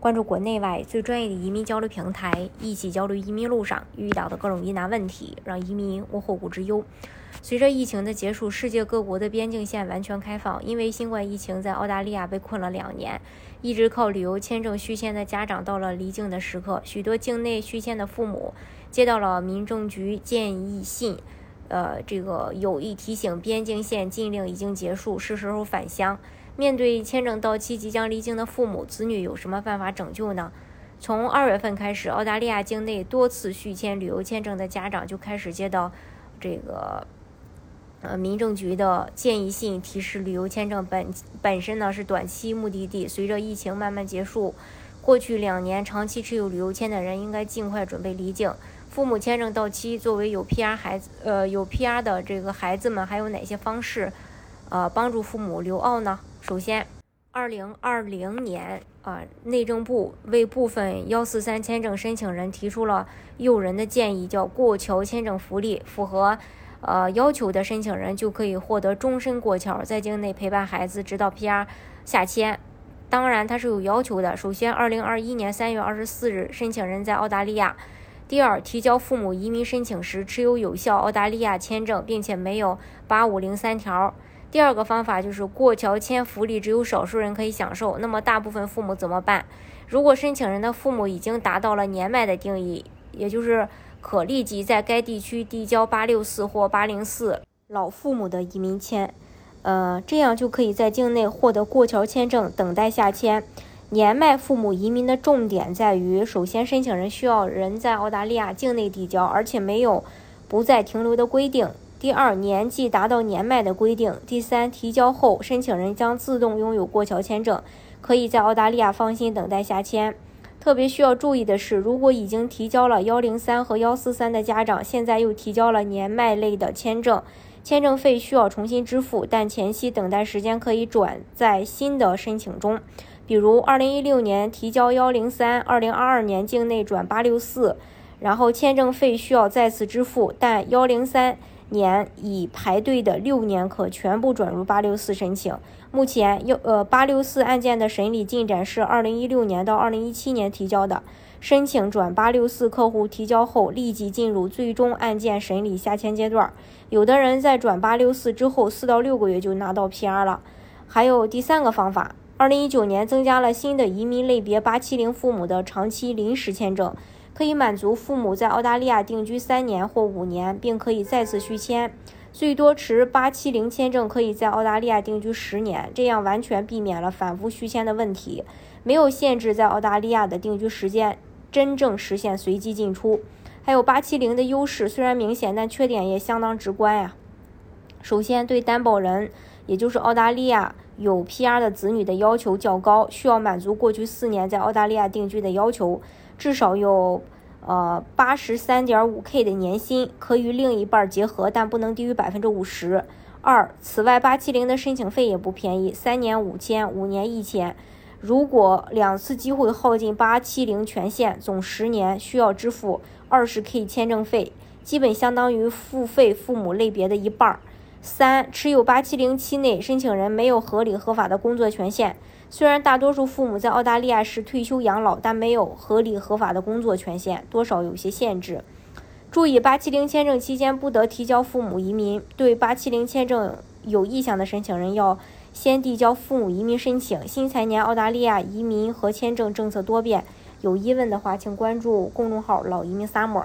关注国内外最专业的移民交流平台，一起交流移民路上遇到的各种疑难问题，让移民无后顾之忧。随着疫情的结束，世界各国的边境线完全开放。因为新冠疫情，在澳大利亚被困了两年，一直靠旅游签证续签的家长到了离境的时刻。许多境内续签的父母接到了民政局建议信，呃，这个有意提醒边境线禁令已经结束，是时候返乡。面对签证到期即将离境的父母，子女有什么办法拯救呢？从二月份开始，澳大利亚境内多次续签旅游签证的家长就开始接到这个。呃，民政局的建议信提示，旅游签证本本身呢是短期目的地。随着疫情慢慢结束，过去两年长期持有旅游签的人应该尽快准备离境。父母签证到期，作为有 PR 孩子，呃，有 PR 的这个孩子们，还有哪些方式，呃，帮助父母留澳呢？首先，二零二零年啊，内政部为部分幺四三签证申请人提出了诱人的建议，叫过桥签证福利，符合。呃，要求的申请人就可以获得终身过桥，在境内陪伴孩子直到 PR 下签。当然，它是有要求的。首先，二零二一年三月二十四日，申请人在澳大利亚；第二，提交父母移民申请时持有有效澳大利亚签证，并且没有八五零三条。第二个方法就是过桥签福利只有少数人可以享受，那么大部分父母怎么办？如果申请人的父母已经达到了年迈的定义，也就是。可立即在该地区递交八六四或八零四老父母的移民签，呃，这样就可以在境内获得过桥签证，等待下签。年迈父母移民的重点在于：首先，申请人需要人在澳大利亚境内递交，而且没有不再停留的规定；第二，年纪达到年迈的规定；第三，提交后申请人将自动拥有过桥签证，可以在澳大利亚放心等待下签。特别需要注意的是，如果已经提交了幺零三和幺四三的家长，现在又提交了年迈类的签证，签证费需要重新支付，但前期等待时间可以转在新的申请中。比如，二零一六年提交幺零三，二零二二年境内转八六四，然后签证费需要再次支付，但幺零三。年已排队的六年可全部转入八六四申请。目前，要呃八六四案件的审理进展是二零一六年到二零一七年提交的申请转八六四客户提交后立即进入最终案件审理下签阶段。有的人在转八六四之后四到六个月就拿到 PR 了。还有第三个方法，二零一九年增加了新的移民类别八七零父母的长期临时签证。可以满足父母在澳大利亚定居三年或五年，并可以再次续签。最多持八七零签证可以在澳大利亚定居十年，这样完全避免了反复续签的问题。没有限制在澳大利亚的定居时间，真正实现随机进出。还有八七零的优势虽然明显，但缺点也相当直观呀。首先，对担保人，也就是澳大利亚有 PR 的子女的要求较高，需要满足过去四年在澳大利亚定居的要求。至少有，呃，八十三点五 K 的年薪，可与另一半结合，但不能低于百分之五十二。此外，八七零的申请费也不便宜，三年五千，五年一千。如果两次机会耗尽八七零权限，总十年需要支付二十 K 签证费，基本相当于付费父母类别的一半。三，持有八七零期内，申请人没有合理合法的工作权限。虽然大多数父母在澳大利亚是退休养老，但没有合理合法的工作权限，多少有些限制。注意，八七零签证期间不得提交父母移民。对八七零签证有意向的申请人，要先递交父母移民申请。新财年澳大利亚移民和签证政策多变，有疑问的话，请关注公众号“老移民 summer”。